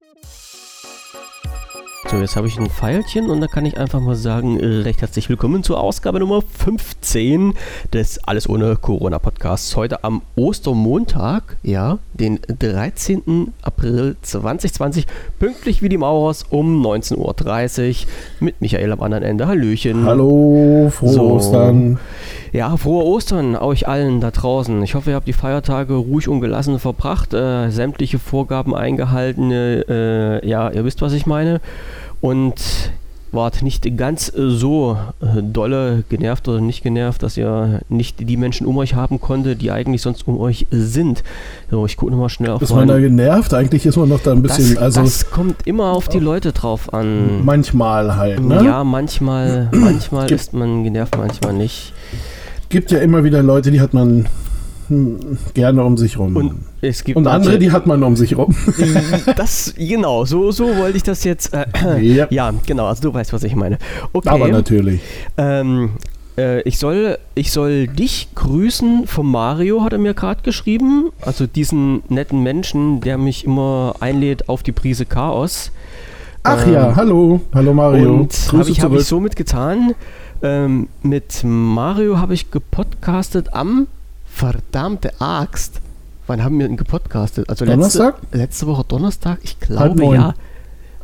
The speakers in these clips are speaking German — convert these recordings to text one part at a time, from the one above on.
Música So, jetzt habe ich ein Pfeilchen und da kann ich einfach mal sagen, äh, recht herzlich willkommen zur Ausgabe Nummer 15 des Alles ohne Corona Podcasts. Heute am Ostermontag, ja, den 13. April 2020, pünktlich wie die Maurers um 19.30 Uhr mit Michael am anderen Ende. Hallöchen. Hallo, frohe So. Ostern. Ja, frohe Ostern euch allen da draußen. Ich hoffe, ihr habt die Feiertage ruhig und gelassen verbracht, äh, sämtliche Vorgaben eingehalten. Äh, ja, ihr wisst, was ich meine. Und wart nicht ganz äh, so äh, dolle genervt oder nicht genervt, dass ihr nicht die Menschen um euch haben konntet, die eigentlich sonst um euch sind. So, ich gucke nochmal schnell auf Ist man da genervt? Eigentlich ist man noch da ein bisschen, das, also das kommt immer auf die Leute drauf an. manchmal halt, ne? Ja, manchmal, manchmal ist man genervt, manchmal nicht. Gibt ja immer wieder Leute, die hat man gerne um sich rum. Und Und, es gibt andere, manche- die hat man um sich rum. Das, genau, so, so wollte ich das jetzt. Äh, ja, ja, genau, also du weißt, was ich meine. Okay. aber natürlich. Ähm, äh, ich, soll, ich soll dich grüßen vom Mario, hat er mir gerade geschrieben. Also diesen netten Menschen, der mich immer einlädt auf die Prise Chaos. Ach Ähm, ja, hallo, hallo Mario. Und habe ich, hab ich zurück. somit getan. Ähm, mit Mario habe ich gepodcastet am verdammte Axt. Wann haben wir denn gepodcastet? Also Donnerstag? Letzte, letzte Woche Donnerstag? Ich glaube ja.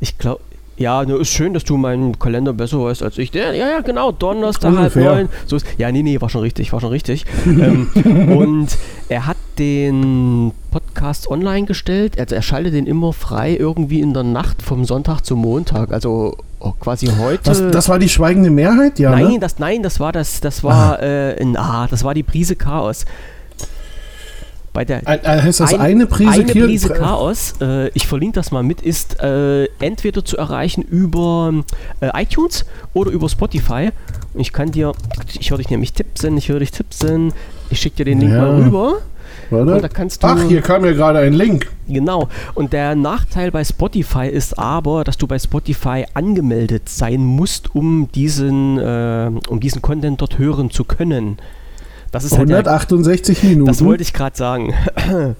Ich glaube. Ja, nur ist schön, dass du meinen Kalender besser weißt als ich. Ja, ja, genau, Donnerstag Ungefähr. halb neun. So ist, ja, nee, nee, war schon richtig, war schon richtig. ähm, und er hat den Podcast online gestellt. Also er schaltet den immer frei irgendwie in der Nacht vom Sonntag zum Montag. Also oh, quasi heute. Was, das war die schweigende Mehrheit? Ja, nein, ne? das, nein, das war das, das war, äh, ein, ah, das war die Prise Chaos. Bei der Ein- ein- Heißt das ein- eine Prise, eine Prise Chaos, äh, ich verlinke das mal mit, ist äh, entweder zu erreichen über äh, iTunes oder über Spotify. Und Ich kann dir, ich höre dich nämlich tippsen, ich höre dich tippsen, ich schicke dir den Link Ja. mal rüber. Und da Warte. kannst du. Ach, hier kam ja gerade ein Link. Genau. Und der Nachteil bei Spotify ist aber, dass du bei Spotify angemeldet sein musst, um diesen, äh, um diesen Content dort hören zu können. Das ist halt der, 168 Minuten. das wollte ich gerade sagen.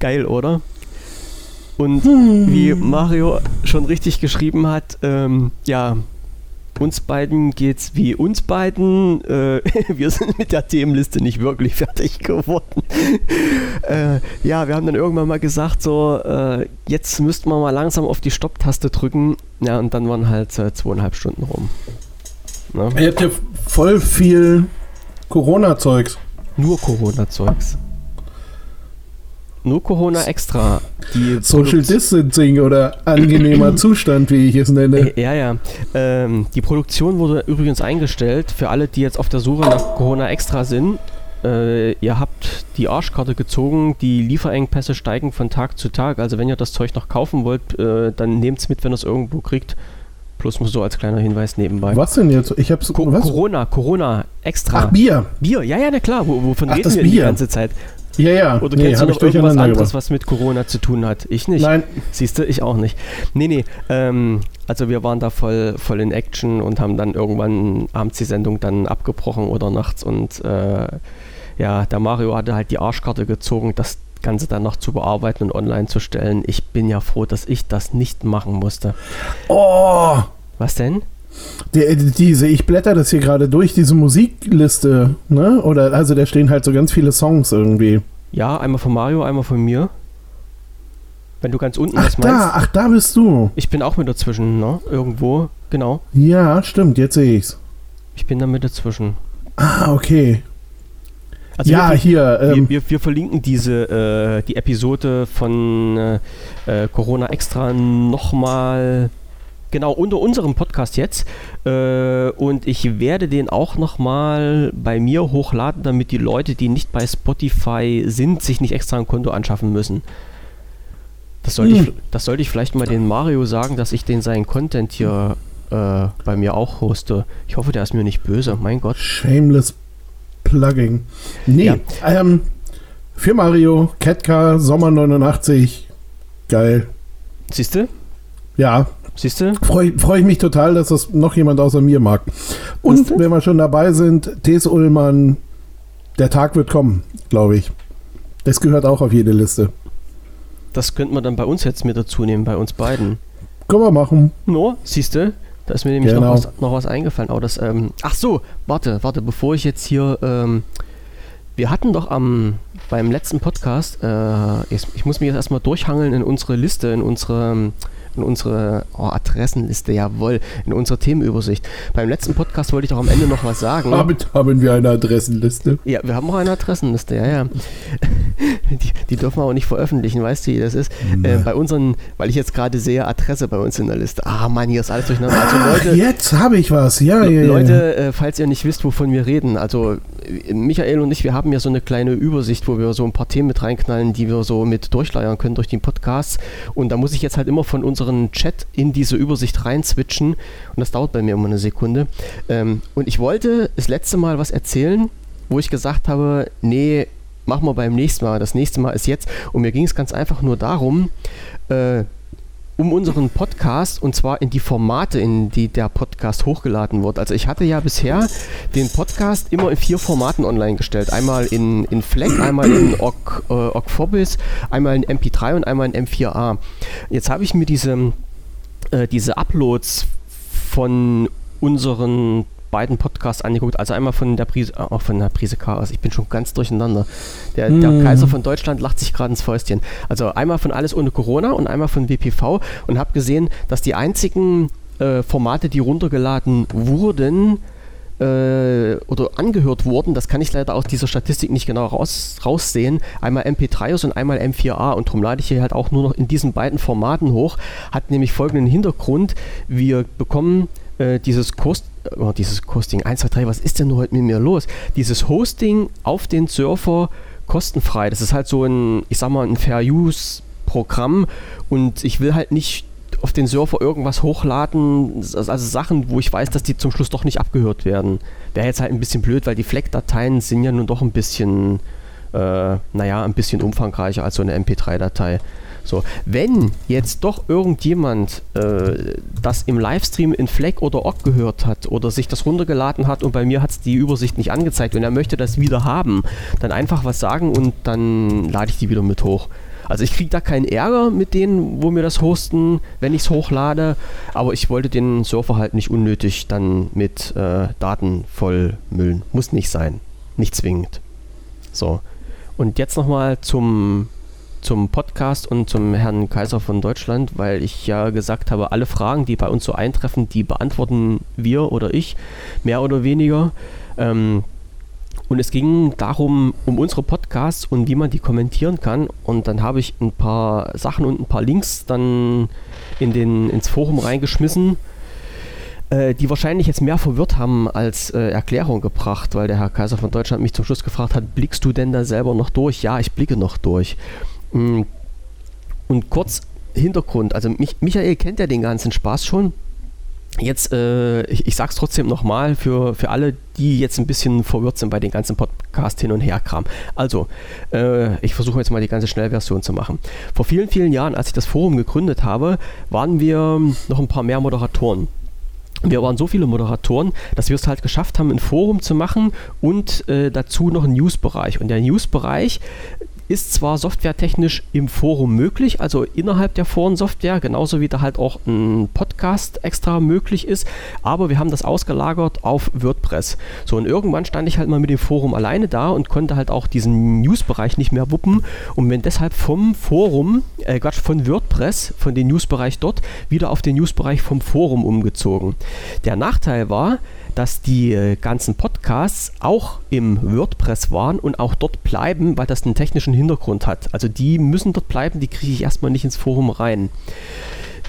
Geil, oder? Und Hm. wie Mario schon richtig geschrieben hat, ähm, ja, uns beiden geht's wie uns beiden. Äh, wir sind mit der Themenliste nicht wirklich fertig geworden. äh, ja, wir haben dann irgendwann mal gesagt, so, äh, jetzt müssten wir mal langsam auf die Stopptaste drücken. Ja, und dann waren halt äh, zweieinhalb Stunden rum. Ne? Ihr habt ja voll viel Corona-Zeugs. Nur Corona-Zeugs. Nur Corona extra. Die Social Distancing oder angenehmer Zustand, wie ich es nenne. Äh, Ja, ja. Ähm, die Produktion wurde übrigens eingestellt für alle, die jetzt auf der Suche nach Corona Extra sind. Äh, ihr habt die Arschkarte gezogen, die Lieferengpässe steigen von Tag zu Tag. Also wenn ihr das Zeug noch kaufen wollt, äh, dann nehmt es mit, wenn ihr es irgendwo kriegt. Plus nur so als kleiner Hinweis nebenbei. Was denn jetzt? Ich hab's. Co was? Corona, Corona Extra. Ach, Bier. Bier, ja, ja, na klar. Wo, wovon Ach, reden wir die Bier. ganze Zeit? Ja, ja. Oder nee, kennst du noch ich irgendwas anderes, gebracht. was mit Corona zu tun hat? Ich nicht. Nein, Siehst du, ich auch nicht. Nee, nee. Ähm, also wir waren da voll, voll in Action und haben dann irgendwann abends die Sendung dann abgebrochen oder nachts und äh, ja, der Mario hatte halt die Arschkarte gezogen, das Ganze dann noch zu bearbeiten und online zu stellen. Ich bin ja froh, dass ich das nicht machen musste. Oh, Was denn? der, diese, ich blätter das hier gerade durch, diese Musikliste, ne? Oder, also da stehen halt so ganz viele Songs irgendwie. Ja, einmal von Mario, einmal von mir. Wenn du ganz unten Ach das meinst. da, ach da bist du. Ich bin auch mit dazwischen, ne? Irgendwo, genau. Ja, stimmt, jetzt sehe ich's. Ich bin da mit dazwischen. Ah, okay. Also ja, wir, hier, wir, ähm, wir, wir verlinken diese, äh, die Episode von äh, äh, Corona Extra nochmal genau unter unserem Podcast jetzt. Äh, und ich werde den auch nochmal bei mir hochladen, damit die Leute, die nicht bei Spotify sind, sich nicht extra ein Konto anschaffen müssen. Das sollte, Hm. ich, das sollte ich vielleicht mal den Mario sagen, dass ich den seinen Content hier äh, bei mir auch hoste. Ich hoffe, der ist mir nicht böse. Mein Gott. Shameless Plugging. Nee, Ja. ähm, für Mario, Ketka, Sommer 89. Geil. Siehst du? Ja, Siehst du? freue freu ich mich total, dass das noch jemand außer mir mag. Und wenn wir schon dabei sind, Thes Ullmann, der Tag wird kommen, glaube ich. Das gehört auch auf jede Liste. Das könnte man dann bei uns jetzt mit dazu nehmen, bei uns beiden. Können wir machen. No, siehst du? Da ist mir nämlich Genau. noch, was, noch was eingefallen. Oh, das, ähm, ach so, warte, warte, bevor ich jetzt hier. Ähm, wir hatten doch am beim letzten Podcast, äh, ich, ich muss mich jetzt erstmal durchhangeln in unsere Liste, in unsere, in unsere oh, Adressenliste, jawohl, in unsere Themenübersicht. Beim letzten Podcast wollte ich doch am Ende noch was sagen. Damit haben wir eine Adressenliste. Ja, wir haben auch eine Adressenliste, ja, ja. Die, die dürfen wir auch nicht veröffentlichen, weißt du, wie das ist? Äh, bei unseren, weil ich jetzt gerade sehe, Adresse bei uns in der Liste. Ah, Mann, hier ist alles durcheinander. Also Ach, Leute, jetzt habe ich was. Ja, ja, ja. Leute, äh, falls ihr nicht wisst, wovon wir reden, also Michael und ich, wir haben ja so eine kleine Übersicht, wo wir so ein paar Themen mit reinknallen, die wir so mit durchleiern können durch den Podcast. Und da muss ich jetzt halt immer von unserem Chat in diese Übersicht reinzwitschen. Und das dauert bei mir immer eine Sekunde. Ähm, und ich wollte das letzte Mal was erzählen, wo ich gesagt habe, nee, machen wir beim nächsten Mal. Das nächste Mal ist jetzt. Und mir ging es ganz einfach nur darum, äh, um unseren Podcast und zwar in die Formate, in die der Podcast hochgeladen wird. Also ich hatte ja bisher den Podcast immer in vier Formaten online gestellt. Einmal in, in FLAC, einmal in OGG, äh, einmal in MP3 und einmal in M4A. Jetzt habe ich mir diese, äh, diese Uploads von unseren beiden Podcasts angeguckt, also einmal von der Prise, auch von der Prise Chaos, ich bin schon ganz durcheinander. Der, der Hm. Kaiser von Deutschland lacht sich gerade ins Fäustchen. Also einmal von Alles ohne Corona und einmal von WPV und habe gesehen, dass die einzigen äh, Formate, die runtergeladen wurden, äh, oder angehört wurden, das kann ich leider aus dieser Statistik nicht genau raus, raussehen, einmal MP3s und einmal M4A und darum lade ich hier halt auch nur noch in diesen beiden Formaten hoch, hat nämlich folgenden Hintergrund, wir bekommen äh, dieses Kost oh, dieses Costing 1, 2, 3, was ist denn heute mit mir los? Dieses Hosting auf den Server kostenfrei, das ist halt so ein, ich sag mal, ein Fair-Use-Programm und ich will halt nicht auf den Server irgendwas hochladen, also Sachen, wo ich weiß, dass die zum Schluss doch nicht abgehört werden. Wäre jetzt halt ein bisschen blöd, weil die FLAC-Dateien sind ja nun doch ein bisschen, äh, naja, ein bisschen umfangreicher als so eine MP3-Datei. So, wenn jetzt doch irgendjemand äh, das im Livestream in FLAC oder OGG gehört hat oder sich das runtergeladen hat und bei mir hat es die Übersicht nicht angezeigt und er möchte das wieder haben, dann einfach was sagen und dann lade ich die wieder mit hoch. Also ich kriege da keinen Ärger mit denen, wo mir das hosten, wenn ich es hochlade, aber ich wollte den Server halt nicht unnötig dann mit äh, Daten vollmüllen. Muss nicht sein. Nicht zwingend. So. Und jetzt nochmal zum, zum Podcast und zum Herrn Kaiser von Deutschland, weil ich ja gesagt habe, alle Fragen, die bei uns so eintreffen, die beantworten wir oder ich, mehr oder weniger. Ähm, und es ging darum, um unsere Podcasts und wie man die kommentieren kann. Und dann habe ich ein paar Sachen und ein paar Links dann in den, ins Forum reingeschmissen, äh, die wahrscheinlich jetzt mehr verwirrt haben als äh, Erklärung gebracht, weil der Herr Kaiser von Deutschland mich zum Schluss gefragt hat, blickst du denn da selber noch durch? Ja, ich blicke noch durch. Mm. Und kurz Hintergrund, also mich, Michael kennt ja den ganzen Spaß schon. Jetzt, äh, ich, ich sag's trotzdem nochmal für, für alle, die jetzt ein bisschen verwirrt sind bei den ganzen Podcast hin und her Kram. Also, äh, ich versuche jetzt mal die ganze Schnellversion zu machen. Vor vielen, vielen Jahren, als ich das Forum gegründet habe, waren wir noch ein paar mehr Moderatoren. Wir waren so viele Moderatoren, dass wir es halt geschafft haben, ein Forum zu machen und äh, dazu noch einen News-Bereich. Und der News-Bereich ist zwar softwaretechnisch im Forum möglich, also innerhalb der Forensoftware, genauso wie da halt auch ein Podcast extra möglich ist, aber wir haben das ausgelagert auf WordPress. So, und irgendwann stand ich halt mal mit dem Forum alleine da und konnte halt auch diesen News-Bereich nicht mehr wuppen und bin deshalb vom Forum, äh Quatsch, von WordPress, von dem News-Bereich dort, wieder auf den News-Bereich vom Forum umgezogen. Der Nachteil war, dass die äh, ganzen Podcasts auch im WordPress waren und auch dort bleiben, weil das einen technischen Hintergrund hat. Also die müssen dort bleiben, die kriege ich erstmal nicht ins Forum rein.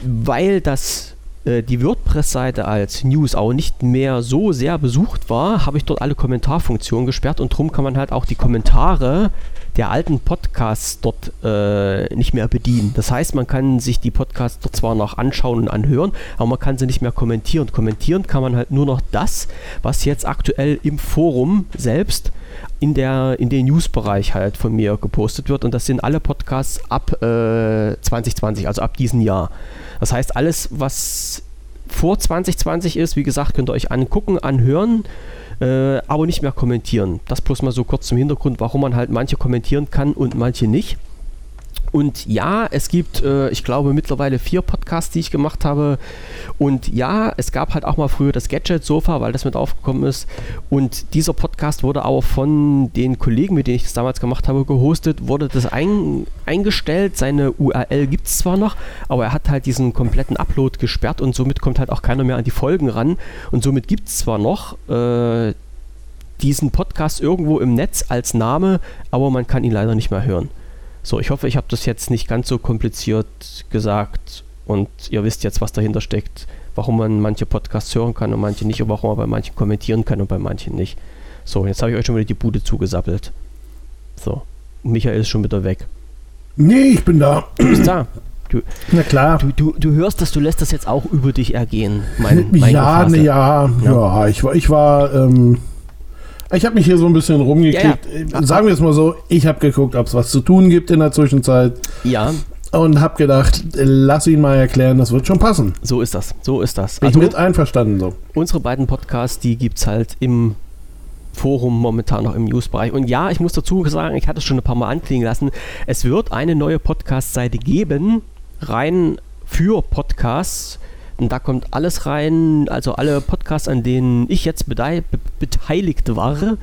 Weil das äh, die WordPress-Seite als News auch nicht mehr so sehr besucht war, habe ich dort alle Kommentarfunktionen gesperrt und darum kann man halt auch die Kommentare der alten Podcasts dort äh, nicht mehr bedienen. Das heißt, man kann sich die Podcasts dort zwar noch anschauen und anhören, aber man kann sie nicht mehr kommentieren. Kommentieren kann man halt nur noch das, was jetzt aktuell im Forum selbst in, der, in den News-Bereich halt von mir gepostet wird. Und das sind alle Podcasts ab äh, 2020, also ab diesem Jahr. Das heißt, alles, was vor 2020 ist, wie gesagt, könnt ihr euch angucken, anhören äh, aber nicht mehr kommentieren. Das bloß mal so kurz zum Hintergrund, warum man halt manche kommentieren kann und manche nicht. Und ja, es gibt, äh, ich glaube, mittlerweile vier Podcasts, die ich gemacht habe. Und ja, es gab halt auch mal früher das Gadget-Sofa, weil das mit aufgekommen ist. Und dieser Podcast wurde auch von den Kollegen, mit denen ich das damals gemacht habe, gehostet, wurde das ein, eingestellt. Seine URL gibt es zwar noch, aber er hat halt diesen kompletten Upload gesperrt und somit kommt halt auch keiner mehr an die Folgen ran. Und somit gibt es zwar noch äh, diesen Podcast irgendwo im Netz als Name, aber man kann ihn leider nicht mehr hören. So, ich hoffe, ich habe das jetzt nicht ganz so kompliziert gesagt und ihr wisst jetzt, was dahinter steckt, warum man manche Podcasts hören kann und manche nicht und warum man bei manchen kommentieren kann und bei manchen nicht. So, jetzt habe ich euch schon wieder die Bude zugesappelt. So, und Michael ist schon wieder weg. Nee, ich bin da. Du bist da. Du, Na klar. du, du, du hörst das, du lässt das jetzt auch über dich ergehen. Mein, mein ja, ne, ja, Ja. ja, Ich war, ich war, ähm, ich habe mich hier so ein bisschen rumgeklickt. Ja, ja. Sagen wir es mal so, ich habe geguckt, ob es was zu tun gibt in der Zwischenzeit Ja, und habe gedacht, lass ihn mal erklären, das wird schon passen. so ist das. So ist das. Bin Also, ich mit einverstanden so. unsere beiden Podcasts, die gibt es halt im Forum momentan noch im Newsbereich. Und ja, ich muss dazu sagen, ich hatte es schon ein paar Mal anklingen lassen, es wird eine neue Podcast-Seite geben, rein für Podcasts. Und da kommt alles rein, also alle Podcasts, an denen ich jetzt beteiligt war.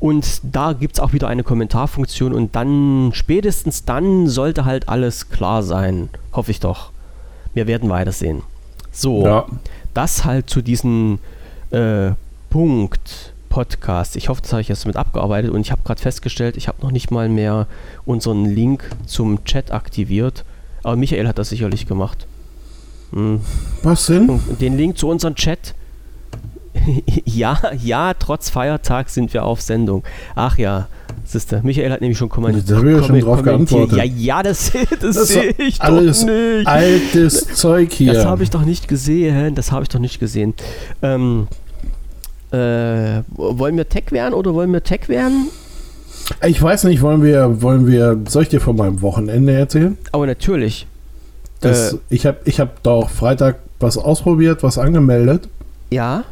Und da gibt es auch wieder eine Kommentarfunktion. Und dann, spätestens dann, sollte halt alles klar sein. Hoffe ich doch. Wir werden weitersehen. So Ja. das halt zu diesem äh, Punkt Podcast. Ich hoffe, das habe ich jetzt mit abgearbeitet und ich habe gerade festgestellt, ich habe noch nicht mal mehr unseren Link zum Chat aktiviert. Aber Michael hat das sicherlich gemacht. Was denn? Den Link zu unserem Chat. ja, ja, trotz Feiertag sind wir auf Sendung. Ach ja, siehste, Michael hat nämlich schon kommentiert. Da habe ich ja schon drauf geantwortet. Ja, ja, das, das, Das sehe ich alles doch nicht. altes Zeug hier. Das habe ich doch nicht gesehen. Das habe ich doch nicht gesehen. Ähm, äh, wollen wir Tech werden oder wollen wir Tech werden? Ich weiß nicht, wollen wir, wollen wir, soll ich dir von meinem Wochenende erzählen? Aber natürlich. Das, Äh. ich habe ich hab doch Freitag was ausprobiert, was angemeldet. Ja.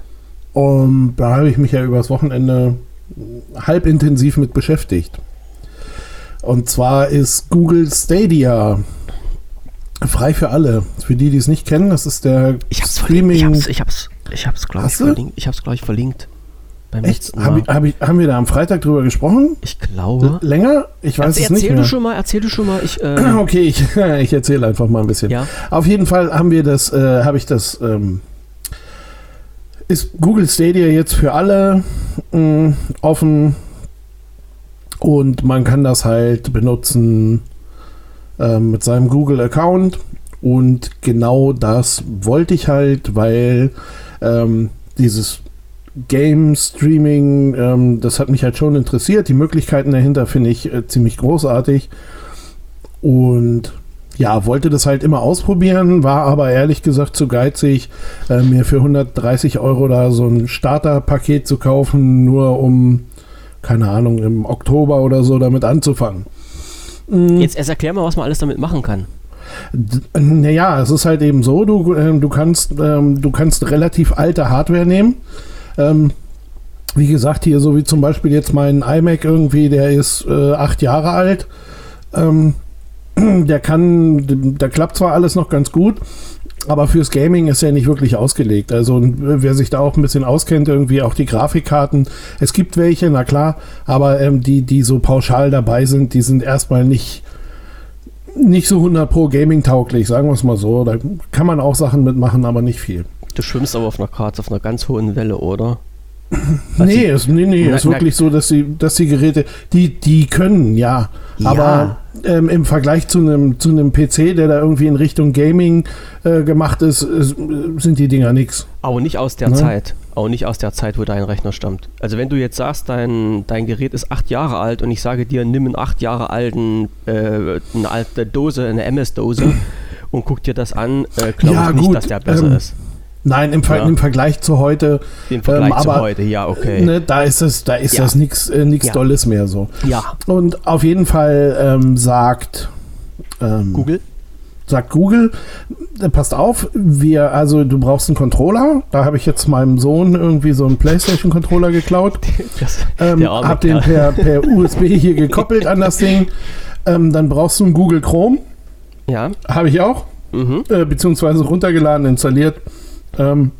Und da habe ich mich ja übers Wochenende halb intensiv mit beschäftigt. Und zwar ist Google Stadia frei für alle. Für die, die es nicht kennen, das ist der Ich hab's Streaming. verlinkt. Ich hab's, ich hab's, ich hab's glaube ich, verlinkt. Ich hab's, glaube ich, verlinkt. Beim Echt? Hab ich, hab ich, haben wir da am Freitag drüber gesprochen? Ich glaube. Länger? Ich weiß Erzähl, es nicht erzähl mehr. du schon mal, erzähl du schon mal. Ich, äh, Okay, ich, ich erzähle einfach mal ein bisschen. ja. Auf jeden Fall haben wir das, äh, habe ich das, ähm, ist Google Stadia jetzt für alle mh, offen und man kann das halt benutzen ähm, mit seinem Google-Account und genau das wollte ich halt, weil ähm, dieses Game Streaming, ähm, das hat mich halt schon interessiert. Die Möglichkeiten dahinter finde ich äh, ziemlich großartig und ja, wollte das halt immer ausprobieren, war aber ehrlich gesagt zu geizig, äh, mir für 130 Euro da so ein Starterpaket zu kaufen, nur um, keine Ahnung, im Oktober oder so damit anzufangen. Mm, Jetzt erst erklär mal, was man alles damit machen kann. Naja, es ist halt eben so, du, ähm, du, kannst, ähm, du kannst relativ alte Hardware nehmen. Ähm, wie gesagt, hier so wie zum Beispiel jetzt mein iMac irgendwie, der ist äh, acht Jahre alt. Ähm, der kann, da klappt zwar alles noch ganz gut, aber fürs Gaming ist er nicht wirklich ausgelegt. Also wer sich da auch ein bisschen auskennt, irgendwie auch die Grafikkarten, es gibt welche, na klar, aber ähm, die, die so pauschal dabei sind, die sind erstmal nicht, nicht so 100 pro Gaming tauglich, sagen wir es mal so. Da kann man auch Sachen mitmachen, aber nicht viel. Du schwimmst aber auf einer Karte, auf einer ganz hohen Welle, oder? Was Nee, ist, nee, nee, Na- ist wirklich so, dass die, dass die Geräte, die, die können, ja. Ja. Aber ähm, im Vergleich zu einem zu einem PC, der da irgendwie in Richtung Gaming äh, gemacht ist, ist, sind die Dinger nix. Aber nicht aus der Ne? Zeit. Auch nicht aus der Zeit, wo dein Rechner stammt. Also wenn du jetzt sagst, dein, dein Gerät ist acht Jahre alt und ich sage dir, nimm einen acht Jahre alten, äh, eine alte Dose, eine MS-Dose und guck dir das an, äh, glaube Ja, ich nicht, gut, dass der besser ähm, ist. Nein, im, Ver Ja. im Vergleich zu heute, Im Vergleich ähm, zu aber, heute, ja, okay. ne, da ist es, da ist Ja. das nix, äh, nix Ja. Dolles mehr so. Ja, Und auf jeden Fall ähm, sagt ähm, Google. sagt Google, äh, passt auf, wir, also du brauchst einen Controller. Da habe ich jetzt meinem Sohn irgendwie so einen PlayStation-Controller geklaut. Das, Ähm, hab den per, per USB hier gekoppelt an das Ding. Ähm, dann brauchst du einen Google Chrome. Ja. Habe ich auch. Mhm. Äh, beziehungsweise runtergeladen, installiert. Ähm,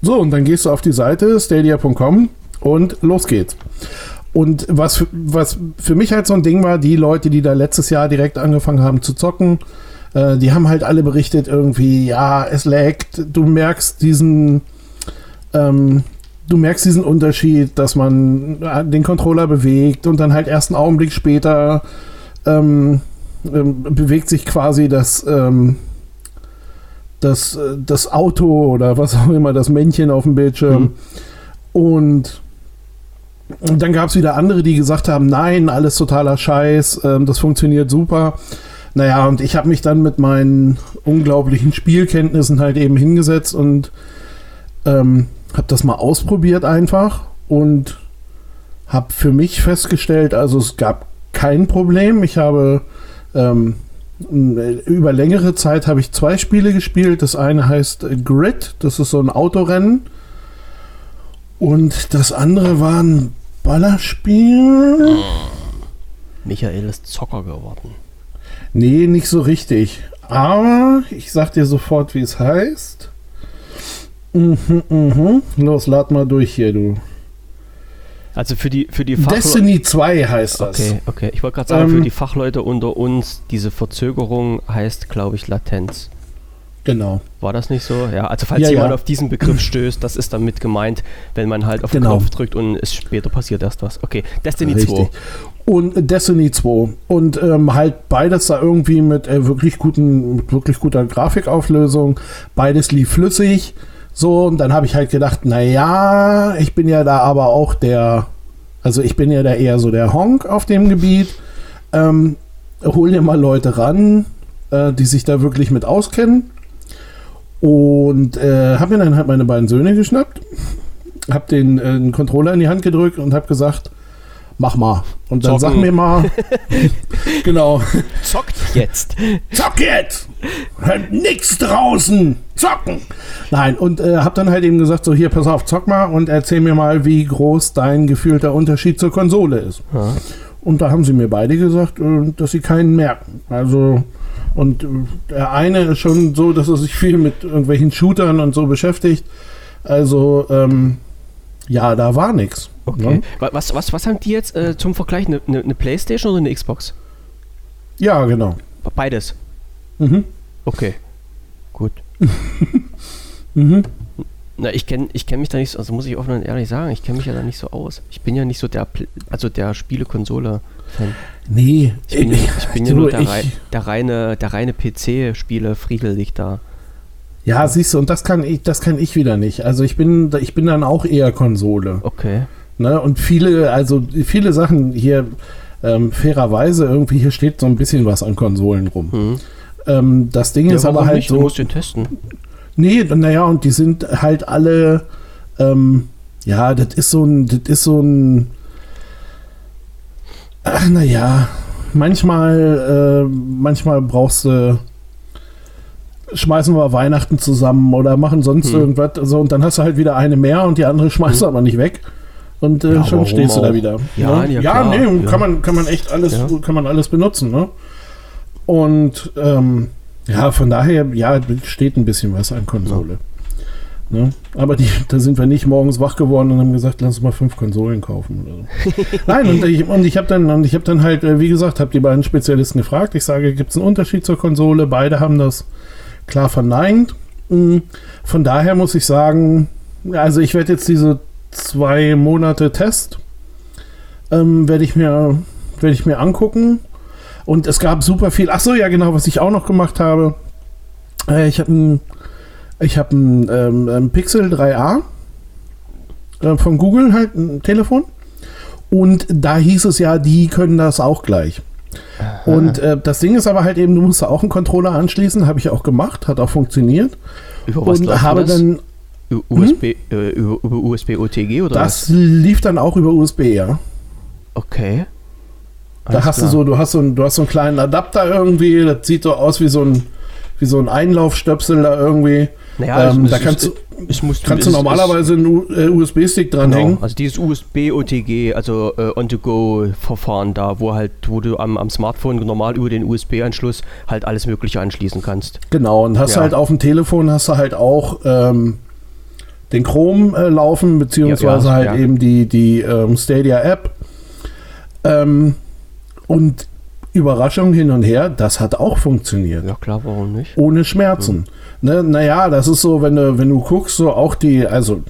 so, und dann gehst du auf die Seite stadia.com und los geht's. Und was, für- was für mich halt so ein Ding war, die Leute, die da letztes Jahr direkt angefangen haben zu zocken, äh, die haben halt alle berichtet irgendwie, ja, es laggt, du merkst diesen, ähm, du merkst diesen Unterschied, dass man äh, den Controller bewegt und dann halt erst einen Augenblick später ähm, ähm, bewegt sich quasi das, ähm, das, äh, das Auto oder was auch immer, das Männchen auf dem Bildschirm. Mhm. Und dann gab es wieder andere, die gesagt haben, nein, alles totaler Scheiß, ähm, das funktioniert super. Naja, und ich habe mich dann mit meinen unglaublichen Spielkenntnissen halt eben hingesetzt und ähm, habe das mal ausprobiert einfach und habe für mich festgestellt, also es gab kein Problem. Ich habe ähm, über längere Zeit habe ich zwei Spiele gespielt. Das eine heißt äh, Grid, das ist so ein Autorennen. Und das andere war ein Ballerspiel. Michael ist Zocker geworden. Nee, nicht so richtig. Aber ich sag dir sofort, wie es heißt. Mhm, mhm. Los, lad mal durch hier, du. Also für die, für die Fachleute. Destiny 2 heißt das. Okay, okay. Ich wollte gerade sagen, Ähm, für die Fachleute unter uns, diese Verzögerung heißt, glaube ich, Latenz. Genau. War das nicht so? Ja, also falls Ja, jemand ja. auf diesen Begriff stößt, das ist damit gemeint, wenn man halt auf den Genau. Knopf drückt und es später passiert erst was. Okay, Destiny Richtig. 2. Und Destiny 2. Und ähm, halt beides da irgendwie mit äh, wirklich guten, mit wirklich guter Grafikauflösung. Beides lief flüssig. So, und dann habe ich halt gedacht, naja, ich bin ja da aber auch der, also ich bin ja da eher so der Honk auf dem Gebiet. Ähm, hol dir mal Leute ran, äh, die sich da wirklich mit auskennen. Und äh, habe mir dann halt meine beiden Söhne geschnappt, habe den äh, Controller in die Hand gedrückt und habe gesagt, mach mal. Und dann Zocken. sag mir mal, genau, Zockt jetzt. zock jetzt! Halt nix draußen! Zocken! Nein, und äh, hab dann halt eben gesagt, so hier, pass auf, zock mal und erzähl mir mal, wie groß dein gefühlter Unterschied zur Konsole ist. Ja. Und da haben sie mir beide gesagt, äh, dass sie keinen merken. Also, und äh, der eine ist schon so, dass er sich viel mit irgendwelchen Shootern und so beschäftigt. Also, ähm, ja, da war nichts. Okay. Wa- Was, was, was haben die jetzt äh, zum Vergleich? Eine ne, ne Playstation oder eine Xbox? Ja, genau. Beides. Mhm. Okay. Gut. Mhm. Na, ich kenne ich kenn mich da nicht so, also muss ich offen und ehrlich sagen, ich kenne mich ja da nicht so aus. Ich bin ja nicht so der, also der Spiele-Konsole-Fan. Nee, Ich bin, ja- ich bin ja nur der, ich- rei der reine, der reine PC-Spiele friedelig da. Ja, siehst du, und das kann ich, das kann ich wieder nicht. Also ich bin, ich bin dann auch eher Konsole. Okay. Ne? Und viele, also viele Sachen hier, ähm, fairerweise, irgendwie hier steht so ein bisschen was an Konsolen rum. Hm. Ähm, das Ding ist warum aber halt nicht? Du so. musst den testen. Nee, naja, und die sind halt alle, ähm, ja, das ist so ein, das ist so ein, ach, naja, manchmal, äh, manchmal brauchst du, schmeißen wir Weihnachten zusammen oder machen sonst Hm. irgendwas, so, und dann hast du halt wieder eine mehr und die andere schmeißt du aber nicht weg. Und äh, Ja, schon stehst du da auch? wieder. Ja, ne? ja, ja nee, kann man, kann man echt alles, kann man alles benutzen, ne? Und ähm, ja, von daher, ja, steht ein bisschen was an Konsole. Ne? Aber die, da sind wir nicht morgens wach geworden und haben gesagt, lass uns mal fünf Konsolen kaufen oder so. Nein, und ich, und ich habe dann, und ich habe dann halt, äh, wie gesagt, habe die beiden Spezialisten gefragt. Ich sage, gibt es einen Unterschied zur Konsole? Beide haben das klar verneint. Mm, Von daher muss ich sagen, also ich werde jetzt diese zwei Monate Test ähm, werde ich mir werde ich mir angucken und es gab super viel. Ach so, ja genau, was ich auch noch gemacht habe. Äh, ich habe ein ich habe ein, ähm, ein Pixel 3a äh, von Google halt ein Telefon und da hieß es ja, die können das auch gleich. Und äh, das Ding ist aber halt eben, du musst da auch einen Controller anschließen, habe ich auch gemacht, hat auch funktioniert. Über was und habe das? dann, USB, äh, über, über USB OTG oder das lief dann auch über USB, ja. was? Okay. Da Alles hast klar. du so, du hast so, einen, du hast so einen kleinen Adapter irgendwie, das sieht so aus wie so ein, wie so ein Einlaufstöpsel da irgendwie. Naja, ähm, da kannst es, du, es muss, kannst du es- normalerweise einen U- äh, USB-Stick Genau, dranhängen. also dieses USB-OTG, also äh, On-to-Go-Verfahren da, wo halt, wo du am, am Smartphone normal über den USB-Anschluss halt alles Mögliche anschließen kannst. Genau, und hast Ja. halt auf dem Telefon hast du halt auch ähm, den Chrome äh, laufen, beziehungsweise Ja, ja, halt ja. eben die, die ähm, Stadia-App. Ähm, und Überraschung hin und her, das hat auch funktioniert. Ja klar, warum nicht? Ohne Schmerzen. Ne, naja, das ist so, wenn du, wenn du guckst, so auch die, also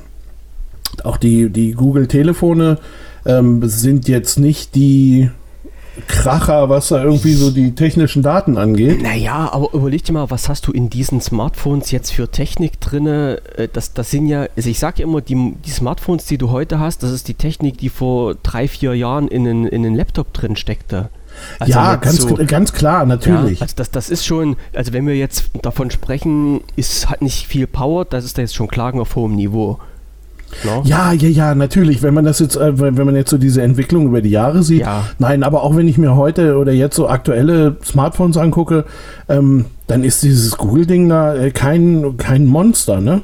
auch die, die Google-Telefone ähm, sind jetzt nicht die Kracher, was da irgendwie so die technischen Daten angeht. Naja, aber überleg dir mal, was hast du in diesen Smartphones jetzt für Technik drinne? Äh, Das, das sind ja, also ich sage ja immer, die, die Smartphones, die du heute hast, das ist die Technik, die vor drei, vier Jahren in den, in den Laptop drin steckte. Also ja, ganz, so- ganz klar, natürlich. Ja, also das, das ist schon, also wenn wir jetzt davon sprechen, ist hat nicht viel Power, das ist da jetzt schon Klagen auf hohem Niveau. No? Ja, ja, ja, natürlich. Wenn man das jetzt, äh, wenn man jetzt so diese Entwicklung über die Jahre sieht, Ja. nein, aber auch wenn ich mir heute oder jetzt so aktuelle Smartphones angucke, ähm, dann ist dieses Google-Ding da äh, kein, kein Monster, ne?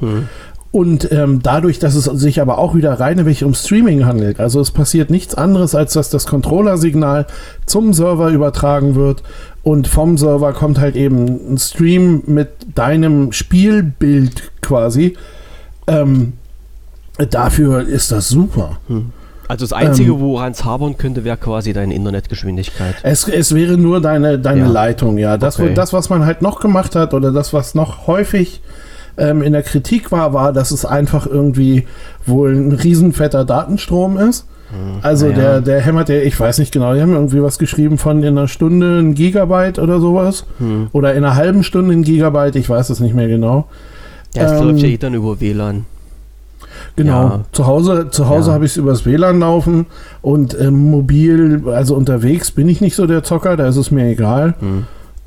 Und ähm, dadurch, dass es sich aber auch wieder rein wirklich um Streaming handelt, also es passiert nichts anderes, als dass das Controller-Signal zum Server übertragen wird und vom Server kommt halt eben ein Stream mit deinem Spielbild quasi. Ähm, dafür ist das super. Also das Einzige, Ähm. woran es habern könnte, wäre quasi deine Internetgeschwindigkeit. Es, es wäre nur deine, deine Ja. Leitung, ja. Das, Okay. das, was man halt noch gemacht hat oder das, was noch häufig ähm, in der Kritik war, war, dass es einfach irgendwie wohl ein riesenfetter Datenstrom ist. Also Hm, naja. der, der hämmert ja, ich weiß nicht genau, die haben irgendwie was geschrieben von in einer Stunde ein Gigabyte oder sowas. Hm. Oder in einer halben Stunde ein Gigabyte, ich weiß es nicht mehr genau. Ja, es ähm, läuft ja eh dann über WLAN. Genau. Ja. Zu Hause, zu Hause Ja. habe ich es übers WLAN laufen und ähm, mobil, also unterwegs bin ich nicht so der Zocker, da ist es mir egal. Hm.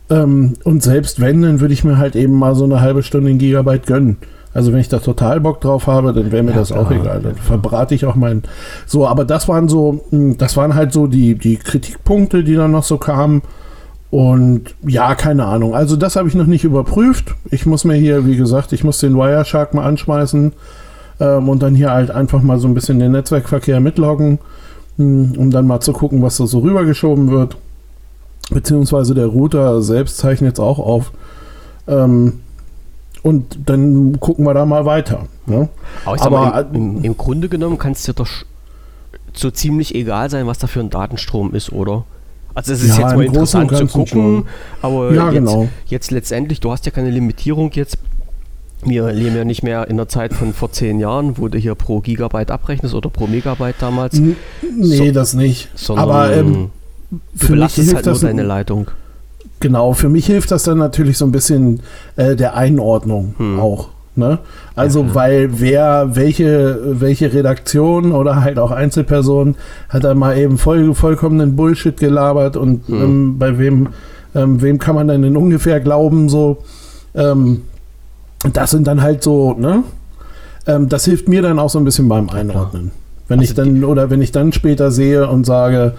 Ähm, und selbst wenn, dann würde ich mir halt eben mal so eine halbe Stunde in Gigabyte gönnen. Also wenn ich da total Bock drauf habe, dann wäre mir Ja, das auch egal. Dann verbrate ich auch meinen. So, aber das waren so, mh, das waren halt so die, die Kritikpunkte, die dann noch so kamen. Und ja, keine Ahnung. Also das habe ich noch nicht überprüft. Ich muss mir hier, wie gesagt, ich muss den Wireshark mal anschmeißen ähm, und dann hier halt einfach mal so ein bisschen den Netzwerkverkehr mitloggen, mh, um dann mal zu gucken, was da so rübergeschoben wird. Beziehungsweise der Router selbst zeichnet es auch auf. Ähm, und dann gucken wir da mal weiter. Ne? Aber, Aber, mal, im, im, im Grunde genommen kann es dir doch so ziemlich egal sein, was da für ein Datenstrom ist, oder? Also es ist Ja, jetzt mal interessant zu gucken, schon. aber Ja, jetzt, genau. jetzt letztendlich, du hast ja keine Limitierung jetzt. Wir leben ja nicht mehr in der Zeit von vor zehn Jahren, wo du hier pro Gigabyte abrechnest oder pro Megabyte damals, N- Nee, So- das nicht. sondern Aber ähm, du für mich hilft halt nur das deine Leitung. Genau, für mich hilft das dann natürlich so ein bisschen äh, der Einordnung Hm. auch. Ne? Also, Ja, weil wer, welche, welche Redaktion oder halt auch Einzelperson hat da mal eben voll, vollkommenen Bullshit gelabert und Hm. ähm, bei wem, ähm, wem kann man denn denn ungefähr glauben, so. Ähm, das sind dann halt so, ne? Ähm, das hilft mir dann auch so ein bisschen beim Einordnen. Wenn Also ich dann, oder wenn ich dann später sehe und sage,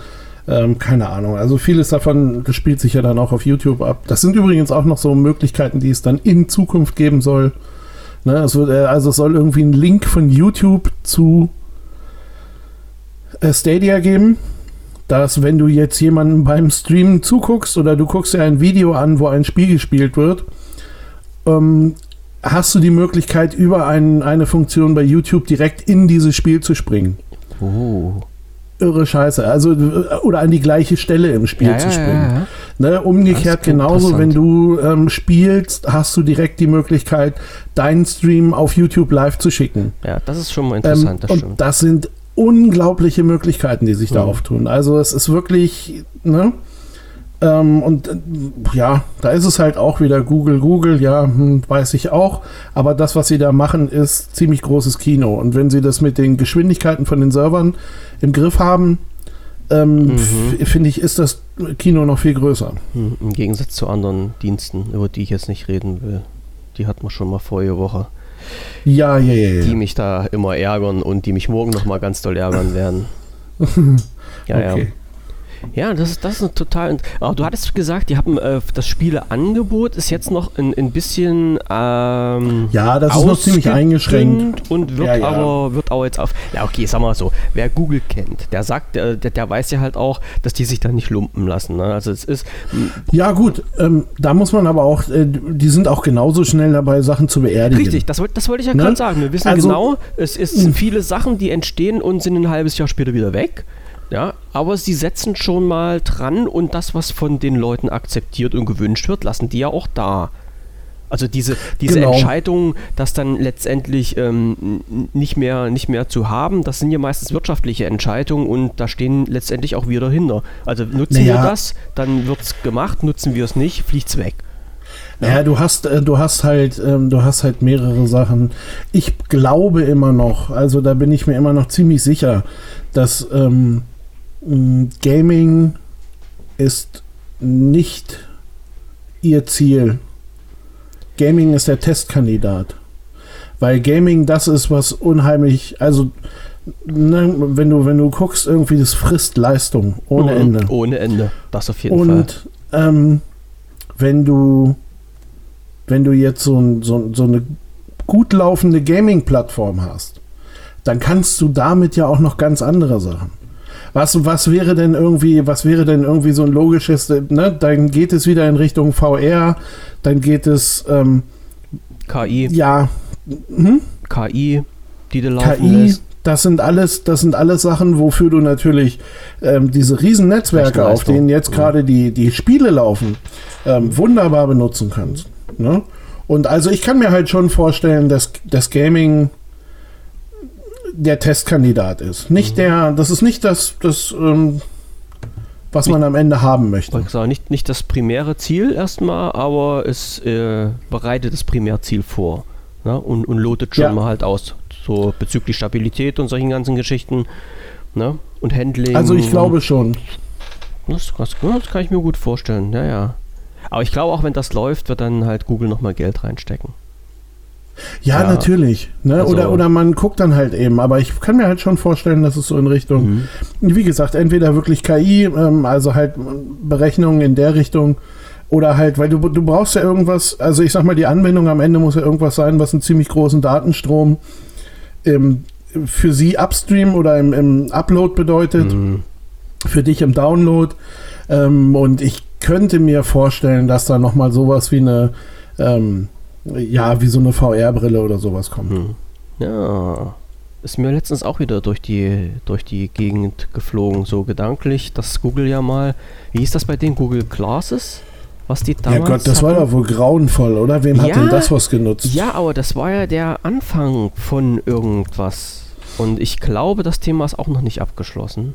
ähm, keine Ahnung. Also vieles davon, spielt sich ja dann auch auf YouTube ab. Das sind übrigens auch noch so Möglichkeiten, die es dann in Zukunft geben soll. Ne, es wird, äh, also es soll irgendwie einen Link von YouTube zu äh, Stadia geben, dass wenn du jetzt jemandem beim Streamen zuguckst oder du guckst dir ein Video an, wo ein Spiel gespielt wird, ähm, hast du die Möglichkeit, über ein, eine Funktion bei YouTube direkt in dieses Spiel zu springen Oh. irre Scheiße. Also, äh, oder an die gleiche Stelle im Spiel zu springen. Ne, umgekehrt Das klingt genauso, wenn interessant. du ähm, spielst, hast du direkt die Möglichkeit, deinen Stream auf YouTube live zu schicken. Ja, das ist schon mal Ähm, interessant, das und das sind unglaubliche Möglichkeiten, die sich da Mhm. auftun. Also es ist wirklich, ne? Ähm, und äh, ja, da ist es halt auch wieder Google, Google, ja, hm, weiß ich auch. Aber das, was sie da machen, ist ziemlich großes Kino. Und wenn sie das mit den Geschwindigkeiten von den Servern im Griff haben, ähm, Mhm. finde ich, ist das Kino noch viel größer. Hm, Im Gegensatz zu anderen Diensten, über die ich jetzt nicht reden will. Die hatten wir schon mal vorige Woche. Ja, ja, ja, Die ja. mich da immer ärgern und die mich morgen noch mal ganz doll ärgern werden. Ja, okay. ja. Ja, das, das ist total. Aber du hattest gesagt, die haben äh, das Spieleangebot ist jetzt noch ein, ein bisschen. Ähm, ja, das ist noch ziemlich eingeschränkt. Und wird ja, ja. aber wird auch jetzt auf. Ja, okay, sag mal so. Wer Google kennt, der sagt, der, der weiß ja halt auch, dass die sich da nicht lumpen lassen. Ne? Also es ist. Ja, gut, ähm, da muss man aber auch, äh, die sind auch genauso schnell dabei, Sachen zu beerdigen. Richtig, das, das wollte ich ja ne? gerade sagen. Wir wissen also, genau, es ist viele Sachen, die entstehen und sind ein halbes Jahr später wieder weg. Ja, aber sie setzen schon mal dran und das, was von den Leuten akzeptiert und gewünscht wird, lassen die ja auch da. Also diese, diese genau. Entscheidung, das dann letztendlich ähm, nicht, mehr, nicht mehr zu haben, das sind ja meistens wirtschaftliche Entscheidungen und da stehen letztendlich auch wir dahinter. Also nutzen naja. wir das, dann wird es gemacht, nutzen wir es nicht, fliegt es weg. Ja. Naja, du hast, äh, du hast halt, ähm, du hast halt mehrere Sachen. Ich glaube immer noch, also da bin ich mir immer noch ziemlich sicher, dass ähm, Gaming ist nicht ihr Ziel. Gaming ist der Testkandidat. Weil Gaming das ist, was unheimlich, also ne, wenn du, wenn du guckst, irgendwie das frisst Leistung ohne Ende. Ohne Ende, das auf jeden Und, Fall. Und ähm, wenn du, wenn du jetzt so, so, so eine gut laufende Gaming-Plattform hast, dann kannst du damit ja auch noch ganz andere Sachen. Was, was wäre denn irgendwie, was wäre denn irgendwie so ein logisches, ne? Dann geht es wieder in Richtung VR, dann geht es ähm, KI. Ja. Hm? KI, die du laufen KI, lässt. Das sind alles, das sind alles Sachen, wofür du natürlich ähm, diese riesen Netzwerke, auf denen jetzt gerade die, die Spiele laufen, ähm, wunderbar benutzen kannst. Ne? Und also ich kann mir halt schon vorstellen, dass das Gaming der Testkandidat ist. Nicht mhm. der, das ist nicht das, das ähm, was man am Ende haben möchte. Ich sage, nicht, nicht das primäre Ziel erstmal, aber es äh, bereitet das Primärziel vor ne? und, und lotet schon ja. mal halt aus. So bezüglich Stabilität und solchen ganzen Geschichten ne? und Handling. Also ich glaube schon. Das, das, das kann ich mir gut vorstellen, ja, ja. Aber ich glaube auch, wenn das läuft, wird dann halt Google nochmal Geld reinstecken. Ja, ja. natürlich. Ne? Also oder, oder man guckt dann halt eben. Aber ich kann mir halt schon vorstellen, dass es so in Richtung, mhm. wie gesagt, entweder wirklich KI, ähm, also halt Berechnungen in der Richtung, oder halt, weil du, du brauchst ja irgendwas, also ich sag mal, die Anwendung am Ende muss ja irgendwas sein, was einen ziemlich großen Datenstrom ähm, für sie upstream oder im, im Upload bedeutet, mhm. für dich im Download. Ähm, und ich könnte mir vorstellen, dass da nochmal sowas wie eine ähm, ja, wie so eine VR-Brille oder sowas kommt. Hm. Ja. Ist mir letztens auch wieder durch die, durch die Gegend geflogen, so gedanklich, dass Google ja mal, wie hieß das bei den Google Glasses? Was die damals Ja Gott, das hatten? war doch wohl grauenvoll, oder? Wem ja, hat denn das was genutzt? Ja, aber das war ja der Anfang von irgendwas. Und ich glaube, das Thema ist auch noch nicht abgeschlossen.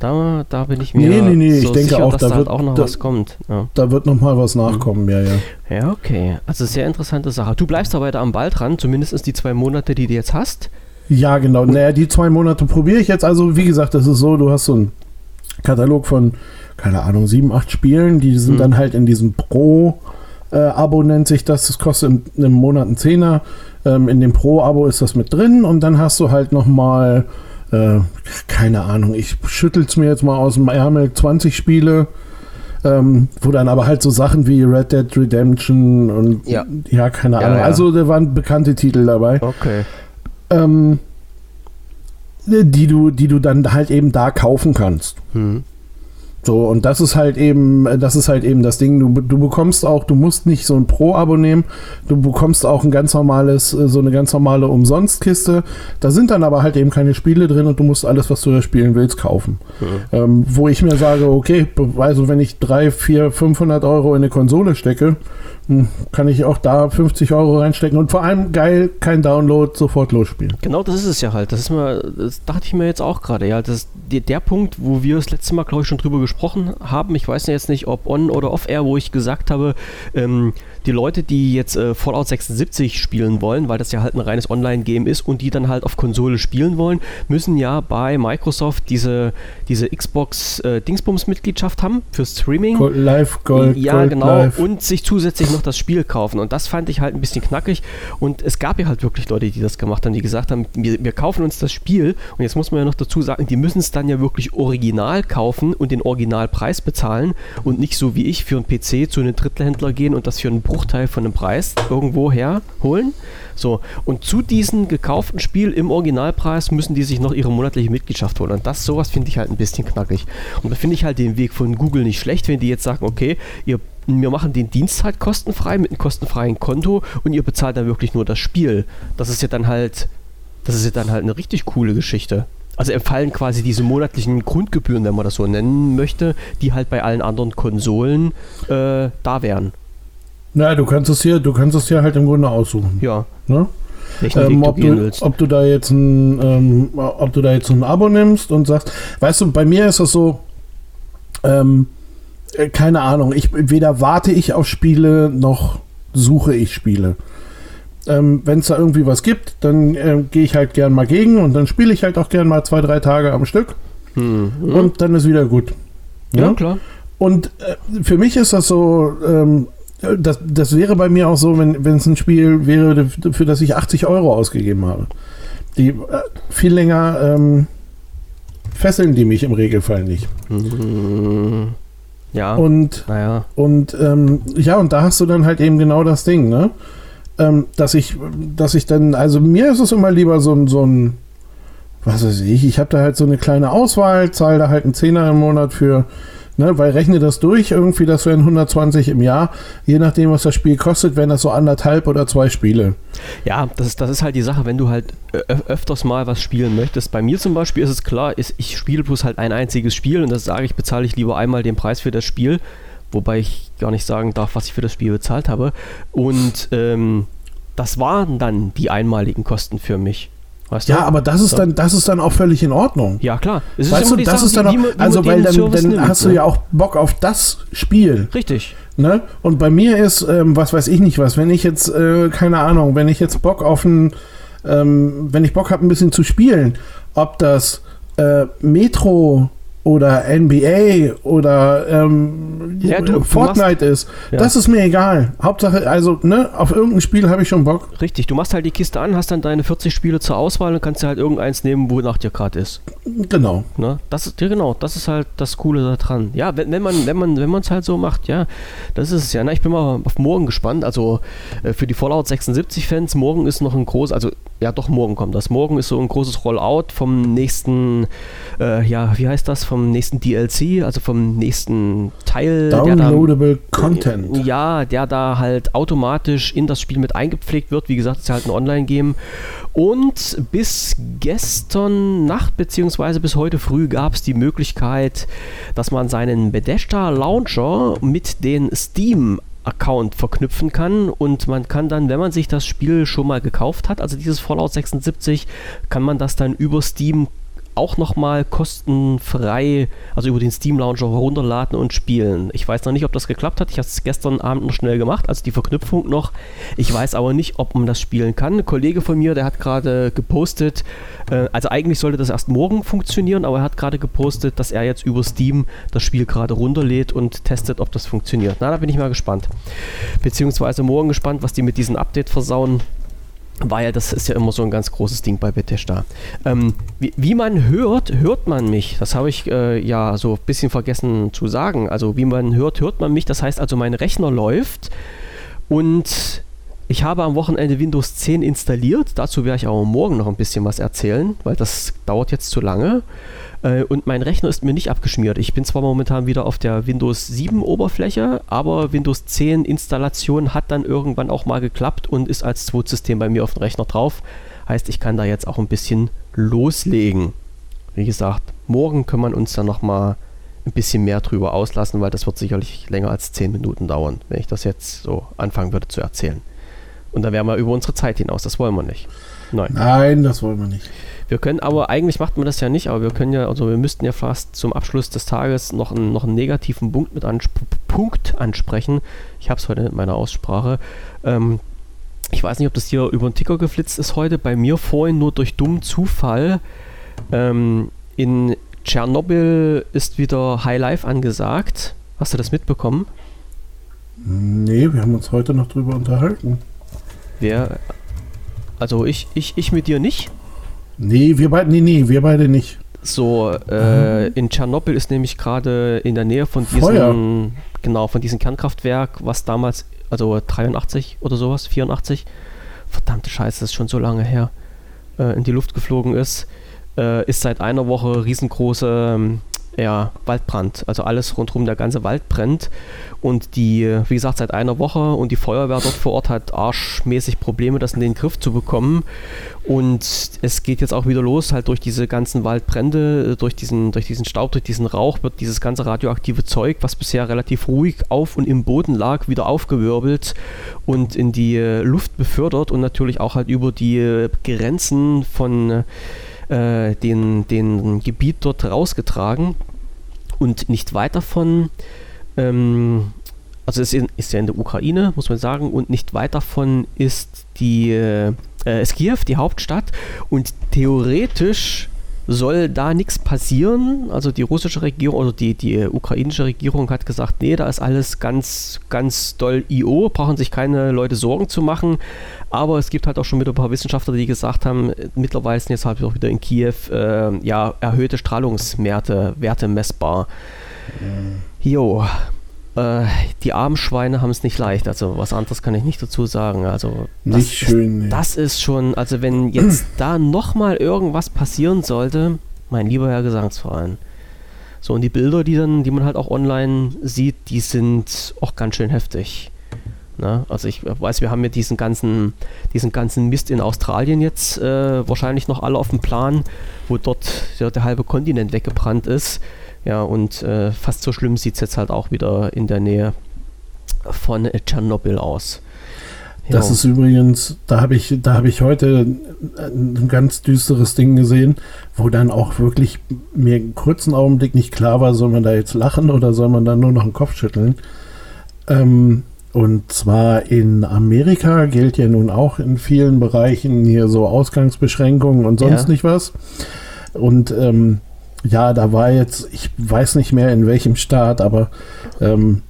Da, da bin ich mir nee, nee, nee. So ich denke sicher, auch, dass da, da wird auch noch da, was kommt. Ja. Da wird noch mal was nachkommen, mhm. ja, ja. Ja, okay. Also sehr interessante Sache. Du bleibst da weiter am Ball dran, zumindest die zwei Monate, die du jetzt hast. Ja, genau. Naja, die zwei Monate probiere ich jetzt. Also, wie gesagt, das ist so, du hast so einen Katalog von, keine Ahnung, sieben, acht Spielen. Die sind mhm. dann halt in diesem Pro-Abo, äh, nennt sich das. Das kostet im, Monat einen Zehner. Ähm, in dem Pro-Abo ist das mit drin. Und dann hast du halt noch mal äh, keine Ahnung, ich schüttel es mir jetzt mal aus dem Ärmel, 20 Spiele, ähm, wo dann aber halt so Sachen wie Red Dead Redemption und ja, ja keine Ahnung. Ja. Also da waren bekannte Titel dabei. Okay. Ähm, die du, die du dann halt eben da kaufen kannst. Hm. So, und das ist halt eben, das ist halt eben das Ding. Du, du bekommst auch, du musst nicht so ein Pro-Abo nehmen, du bekommst auch ein ganz normales, äh, so eine ganz normale Umsonstkiste. Da sind dann aber halt eben keine Spiele drin und du musst alles, was du da spielen willst, kaufen. Mhm. Ähm, wo ich mir sage, okay, also wenn ich 3, 4, 500 Euro in eine Konsole stecke, kann ich auch da 50 Euro reinstecken und vor allem geil, kein Download, sofort losspielen. Genau das ist es ja halt. Das ist mir, das dachte ich mir jetzt auch gerade. Ja, das ist der, Punkt, wo wir das letzte Mal, glaube ich, schon drüber gesprochen haben. Ich weiß jetzt nicht, ob on oder off air, wo ich gesagt habe, ähm, die Leute, die jetzt äh, Fallout 76 spielen wollen, weil das ja halt ein reines Online-Game ist und die dann halt auf Konsole spielen wollen, müssen ja bei Microsoft diese, diese Xbox äh, Dingsbums-Mitgliedschaft haben für Streaming. Gold Live, Gold, Ja, Gold genau. Live. Und sich zusätzlich noch noch das Spiel kaufen. Und das fand ich halt ein bisschen knackig. Und es gab ja halt wirklich Leute, die das gemacht haben, die gesagt haben, wir, wir kaufen uns das Spiel. Und jetzt muss man ja noch dazu sagen, die müssen es dann ja wirklich original kaufen und den Originalpreis bezahlen und nicht so wie ich für einen PC zu einem Drittelhändler gehen und das für einen Bruchteil von dem Preis irgendwo herholen. So, und zu diesem gekauften Spiel im Originalpreis müssen die sich noch ihre monatliche Mitgliedschaft holen. Und das, sowas finde ich halt ein bisschen knackig. Und da finde ich halt den Weg von Google nicht schlecht, wenn die jetzt sagen, okay, ihr wir machen den Dienst halt kostenfrei mit einem kostenfreien Konto und ihr bezahlt dann wirklich nur das Spiel. Das ist ja dann halt, das ist ja dann halt eine richtig coole Geschichte. Also empfallen quasi diese monatlichen Grundgebühren, wenn man das so nennen möchte, die halt bei allen anderen Konsolen äh, da wären. Na, du kannst es hier, du kannst es hier halt im Grunde aussuchen. Ja. Ne? Ähm, ob, du, ob, du, da jetzt ein, ähm, ob du da jetzt ein Abo nimmst und sagst, weißt du, bei mir ist das so, ähm, äh, keine Ahnung, ich, weder warte ich auf Spiele noch suche ich Spiele. Ähm, Wenn es da irgendwie was gibt, dann äh, gehe ich halt gern mal gegen und dann spiele ich halt auch gern mal zwei, drei Tage am Stück mhm. und dann ist wieder gut. Ja, ja klar. Und äh, für mich ist das so, ähm, das, das wäre bei mir auch so, wenn es ein Spiel wäre, für das ich 80 Euro ausgegeben habe. Die äh, viel länger ähm, fesseln die mich im Regelfall nicht. Mhm. Ja. Und, naja. und ähm, ja, und da hast du dann halt eben genau das Ding, ne? Ähm, dass ich, dass ich dann, also mir ist es immer lieber so ein, so ein, was weiß ich, ich habe da halt so eine kleine Auswahl, zahle da halt einen Zehner im Monat für Ne, weil rechne das durch, irgendwie, das wären 120 im Jahr. Je nachdem, was das Spiel kostet, wären das so anderthalb oder zwei Spiele. Ja, das ist, das ist halt die Sache, wenn du halt öfters mal was spielen möchtest. Bei mir zum Beispiel ist es klar, ist, ich spiele bloß halt ein einziges Spiel und das sage ich, bezahle ich lieber einmal den Preis für das Spiel, wobei ich gar nicht sagen darf, was ich für das Spiel bezahlt habe. Und ähm, das waren dann die einmaligen Kosten für mich. Weißt du? Ja, aber das ist, so. dann, das ist dann auch völlig in Ordnung. Ja, klar. Es weißt du, das Sache, ist dann auch, also weil dann, dann nimmt, hast du ne? ja auch Bock auf das Spiel. Richtig. Ne? Und bei mir ist, ähm, was weiß ich nicht was, wenn ich jetzt, äh, keine Ahnung, wenn ich jetzt Bock auf ein, ähm, wenn ich Bock habe, ein bisschen zu spielen, ob das äh, Metro oder NBA oder ähm, ja, du, Fortnite du machst, ist. Ja. Das ist mir egal. Hauptsache, also, ne, auf irgendein Spiel habe ich schon Bock. Richtig, du machst halt die Kiste an, hast dann deine 40 Spiele zur Auswahl und kannst dir halt irgendeins nehmen, wonach dir gerade ist. Genau. Ne? Das ist, ja, genau, das ist halt das Coole daran. Ja, wenn, wenn man, wenn man, wenn man es halt so macht, ja, das ist es ja. Na, ich bin mal auf morgen gespannt. Also äh, für die Fallout 76 Fans, morgen ist noch ein groß, also ja doch, morgen kommt das. Morgen ist so ein großes Rollout vom nächsten, äh, ja, wie heißt das? Vom nächsten DLC, also vom nächsten Teil. Downloadable da, Content. Ja, der da halt automatisch in das Spiel mit eingepflegt wird. Wie gesagt, es ist halt ein Online-Game. Und bis gestern Nacht beziehungsweise bis heute früh gab es die Möglichkeit, dass man seinen Bethesda Launcher mit den Steam Account verknüpfen kann. Und man kann dann, wenn man sich das Spiel schon mal gekauft hat, also dieses Fallout 76, kann man das dann über Steam auch nochmal kostenfrei, also über den Steam Launcher runterladen und spielen. Ich weiß noch nicht, ob das geklappt hat. Ich habe es gestern Abend noch schnell gemacht, also die Verknüpfung noch. Ich weiß aber nicht, ob man das spielen kann. Ein Kollege von mir, der hat gerade gepostet, äh, also eigentlich sollte das erst morgen funktionieren, aber er hat gerade gepostet, dass er jetzt über Steam das Spiel gerade runterlädt und testet, ob das funktioniert. Na, da bin ich mal gespannt. Beziehungsweise morgen gespannt, was die mit diesem Update versauen weil das ist ja immer so ein ganz großes Ding bei Bethesda. Ähm, wie, wie, man hört, hört man mich. Das habe ich äh, ja so ein bisschen vergessen zu sagen. Also wie man hört, hört man mich. Das heißt also, mein Rechner läuft und ich habe am Wochenende Windows 10 installiert. Dazu werde ich aber morgen noch ein bisschen was erzählen, weil das dauert jetzt zu lange. Äh, und mein Rechner ist mir nicht abgeschmiert. Ich bin zwar momentan wieder auf der Windows 7 Oberfläche, aber Windows 10 Installation hat dann irgendwann auch mal geklappt und ist als Zweitsystem bei mir auf dem Rechner drauf. Heißt, ich kann da jetzt auch ein bisschen loslegen. Wie gesagt, morgen können wir uns dann nochmal ein bisschen mehr drüber auslassen, weil das wird sicherlich länger als 10 Minuten dauern, wenn ich das jetzt so anfangen würde zu erzählen. Und dann wären wir über unsere Zeit hinaus. Das wollen wir nicht. Nein. Nein, das wollen wir nicht. Wir können aber, eigentlich macht man das ja nicht, aber wir können ja, also wir müssten ja fast zum Abschluss des Tages noch einen, noch einen negativen Punkt mit ansp Punkt ansprechen. Ich habe es heute in meiner Aussprache. Ähm, ich weiß nicht, ob das hier über den Ticker geflitzt ist heute. Bei mir vorhin nur durch dummen Zufall. Ähm, in Tschernobyl ist wieder High Life angesagt. Hast du das mitbekommen? Nee, wir haben uns heute noch drüber unterhalten. Wer? Also ich, ich, ich mit dir nicht? Nee, wir beide, nee, nee, wir beide nicht. So, äh, in Tschernobyl ist nämlich gerade in der Nähe von diesem, Feuer. genau, von diesem Kernkraftwerk, was damals, also 83 oder sowas, 84, verdammte Scheiße, das ist schon so lange her, äh, in die Luft geflogen ist, äh, ist seit einer Woche riesengroße ähm, ja, Waldbrand. Also alles rundherum, der ganze Wald brennt. Und die, wie gesagt, seit einer Woche und die Feuerwehr dort vor Ort hat arschmäßig Probleme, das in den Griff zu bekommen. Und es geht jetzt auch wieder los, halt durch diese ganzen Waldbrände, durch diesen, durch diesen Staub, durch diesen Rauch wird dieses ganze radioaktive Zeug, was bisher relativ ruhig auf und im Boden lag, wieder aufgewirbelt und in die Luft befördert und natürlich auch halt über die Grenzen von äh, den, den Gebiet dort rausgetragen. Und nicht weit davon, ähm, also es ist, ja in der Ukraine, muss man sagen, und nicht weit davon ist die äh, ist Kiew, die Hauptstadt. Und theoretisch soll da nichts passieren. Also die russische Regierung oder die, die ukrainische Regierung hat gesagt, nee, da ist alles ganz, ganz doll IO, brauchen sich keine Leute Sorgen zu machen. Aber es gibt halt auch schon wieder ein paar Wissenschaftler, die gesagt haben, mittlerweile sind jetzt halt auch wieder in Kiew äh, ja, erhöhte Strahlungswerte Werte messbar. Jo, äh, die armen Schweine haben es nicht leicht. Also was anderes kann ich nicht dazu sagen. Also das Nicht schön. Ist, das ist schon, also wenn jetzt da nochmal irgendwas passieren sollte, mein lieber Herr Gesangsverein. So, und die Bilder, die dann, die man halt auch online sieht, die sind auch ganz schön heftig. Ne? Also ich weiß, wir haben ja diesen ganzen, diesen ganzen Mist in Australien jetzt äh, wahrscheinlich noch alle auf dem Plan, wo dort ja, der halbe Kontinent weggebrannt ist. Ja, und äh, fast so schlimm sieht es jetzt halt auch wieder in der Nähe von äh, Tschernobyl aus. Das Jo. ist übrigens, da habe ich, da habe ich heute ein ganz düsteres Ding gesehen, wo dann auch wirklich mir einen kurzen Augenblick nicht klar war, soll man da jetzt lachen oder soll man da nur noch den Kopf schütteln. Ähm, und zwar in Amerika gilt ja nun auch in vielen Bereichen hier so Ausgangsbeschränkungen und sonst Ja. nicht was. Und ähm, ja, da war jetzt, ich weiß nicht mehr in welchem Staat, aber ähm,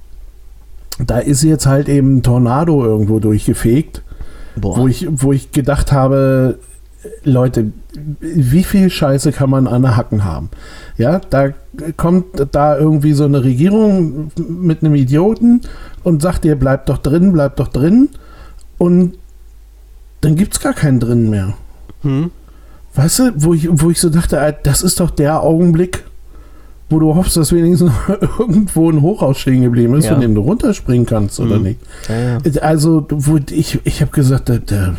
da ist jetzt halt eben ein Tornado irgendwo durchgefegt, Boah. wo ich, wo ich gedacht habe, Leute, wie viel Scheiße kann man an der Hacken haben? Ja, da kommt da irgendwie so eine Regierung mit einem Idioten und sagt ihr, bleibt doch drin, bleibt doch drin. Und dann gibt es gar keinen drin mehr. hm? Weißt du, wo ich, wo ich so dachte, äh, das ist doch der Augenblick, wo du hoffst, dass wenigstens irgendwo ein Hochhaus stehen geblieben ist, Ja. von dem du runterspringen kannst, oder Mhm. nicht? Ja, ja. Also, wo ich, ich habe gesagt, da, da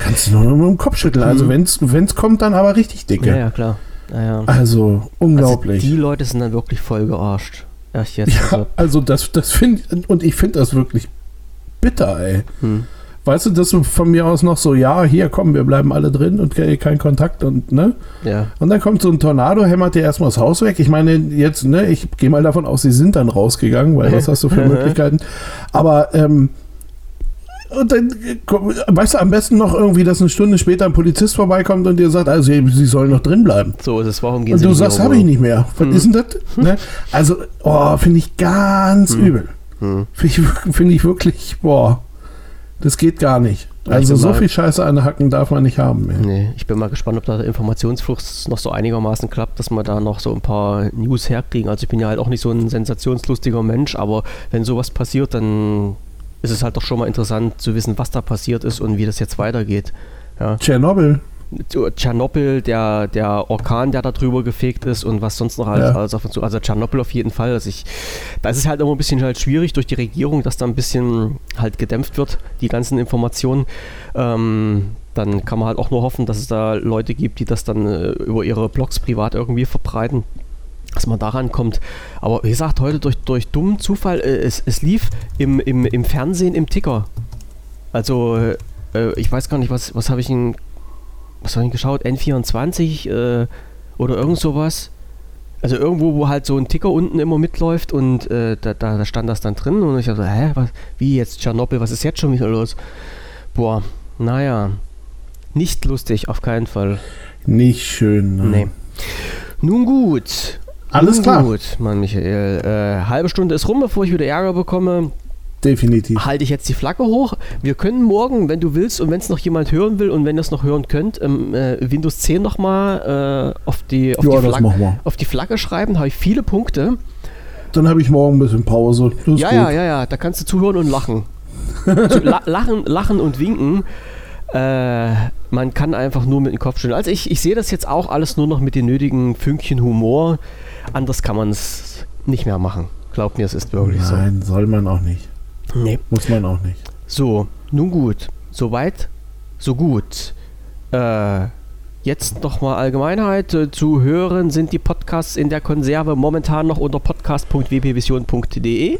kannst du nur mit dem Kopf schütteln. Also, Mhm. wenn's wenn's kommt, dann aber richtig dicke. ja, ja, klar. Also, Also unglaublich. die Leute sind dann wirklich voll gearscht. Echt jetzt. ja, Also, also das, das finde und ich finde das wirklich bitter, ey. hm. Weißt du, das von mir aus noch so, ja, hier kommen, wir bleiben alle drin und ke- kein Kontakt und ne? Ja. Und dann kommt so ein Tornado, hämmert dir erstmal das Haus weg. Ich meine, jetzt, ne, ich gehe mal davon aus, sie sind dann rausgegangen, weil was hast du für Möglichkeiten? Aber, ähm, und dann, weißt du, am besten noch irgendwie, dass eine Stunde später ein Polizist vorbeikommt und dir sagt, also sie sollen noch drin bleiben. So ist es. Warum gehen Und sie du nicht sagst, habe ich nicht mehr. Was Hm. ist denn das? Ne? Also, oh, finde ich ganz Hm. übel. Wohnung? Finde ich, find ich wirklich, boah, das geht gar nicht. Also so viel Scheiße an Hacken darf man nicht haben. Ey. Nee, ich bin mal gespannt, ob da der Informationsfluss noch so einigermaßen klappt, dass wir da noch so ein paar News herkriegen. Also ich bin ja halt auch nicht so ein sensationslustiger Mensch, aber wenn sowas passiert, dann ist es halt doch schon mal interessant zu wissen, was da passiert ist und wie das jetzt weitergeht. Ja. Tschernobyl. Tschernobyl, der, der Orkan, der da drüber gefegt ist und was sonst noch alles, Ja. alles auf uns zu. Also Tschernobyl auf jeden Fall. Also ich, da ist es halt immer ein bisschen halt schwierig durch die Regierung, dass da ein bisschen halt gedämpft wird, die ganzen Informationen. Ähm, dann kann man halt auch nur hoffen, dass es da Leute gibt, die das dann äh, über ihre Blogs privat irgendwie verbreiten. Dass man daran kommt. Aber wie gesagt, heute durch, durch dummen Zufall, äh, es, es lief im, im, im Fernsehen im Ticker. Also, äh, ich weiß gar nicht, was, was habe ich in was habe ich geschaut? N24 äh, oder irgend sowas. Also irgendwo, wo halt so ein Ticker unten immer mitläuft und äh, da, da, da stand das dann drin und ich dachte, hä, was, wie jetzt Tschernobyl, was ist jetzt schon wieder los? Boah, naja, nicht lustig, auf keinen Fall. Nicht schön. Ne? Nee. Nun gut. Alles Nun klar. gut, Mann Michael. Äh, halbe Stunde ist rum, bevor ich wieder Ärger bekomme. Definitiv. halte ich jetzt die Flagge hoch. Wir können morgen, wenn du willst und wenn es noch jemand hören will und wenn ihr es noch hören könnt, ähm, äh, Windows 10 nochmal äh, auf, die, auf, Ja, die Flagge- auf die Flagge schreiben. habe ich viele Punkte. Dann habe ich morgen ein bisschen Pause. Das Ja, ja, ja, ja, da kannst du zuhören und lachen. so, la lachen, lachen und winken. Äh, man kann einfach nur mit dem Kopf schütteln. Also ich, ich sehe das jetzt auch alles nur noch mit den nötigen Fünkchen Humor. Anders kann man es nicht mehr machen. Glaub mir, es ist wirklich Nein, soll man auch nicht. Nee. Muss man auch nicht. So, nun gut. Soweit, so gut. Äh, jetzt nochmal Allgemeinheit. Äh, Zu hören sind die Podcasts in der Konserve momentan noch unter podcast.wpvision.de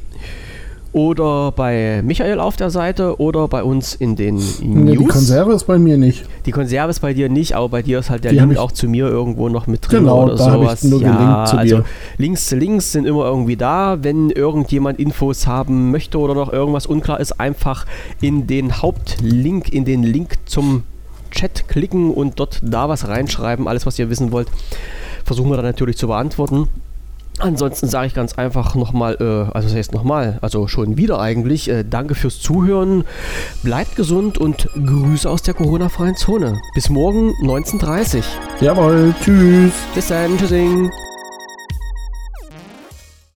oder bei Michael auf der Seite oder bei uns in den News. Nee, die Konserve ist bei mir nicht. Die Konserve ist bei dir nicht, aber bei dir ist halt der Die Link auch zu mir irgendwo noch mit drin Genau, oder da hab ich sowas. nur ja, zu also dir. Links zu Links sind immer irgendwie da. Wenn irgendjemand Infos haben möchte oder noch irgendwas unklar ist, einfach in den Hauptlink, in den Link zum Chat klicken und dort da was reinschreiben. Alles, was ihr wissen wollt, versuchen wir dann natürlich zu beantworten. Ansonsten sage ich ganz einfach nochmal, äh, also das heißt nochmal, also schon wieder eigentlich, äh, danke fürs Zuhören, bleibt gesund und Grüße aus der Corona-freien Zone. Bis morgen 19.30 Jawohl, tschüss. Bis dann, tschüssing.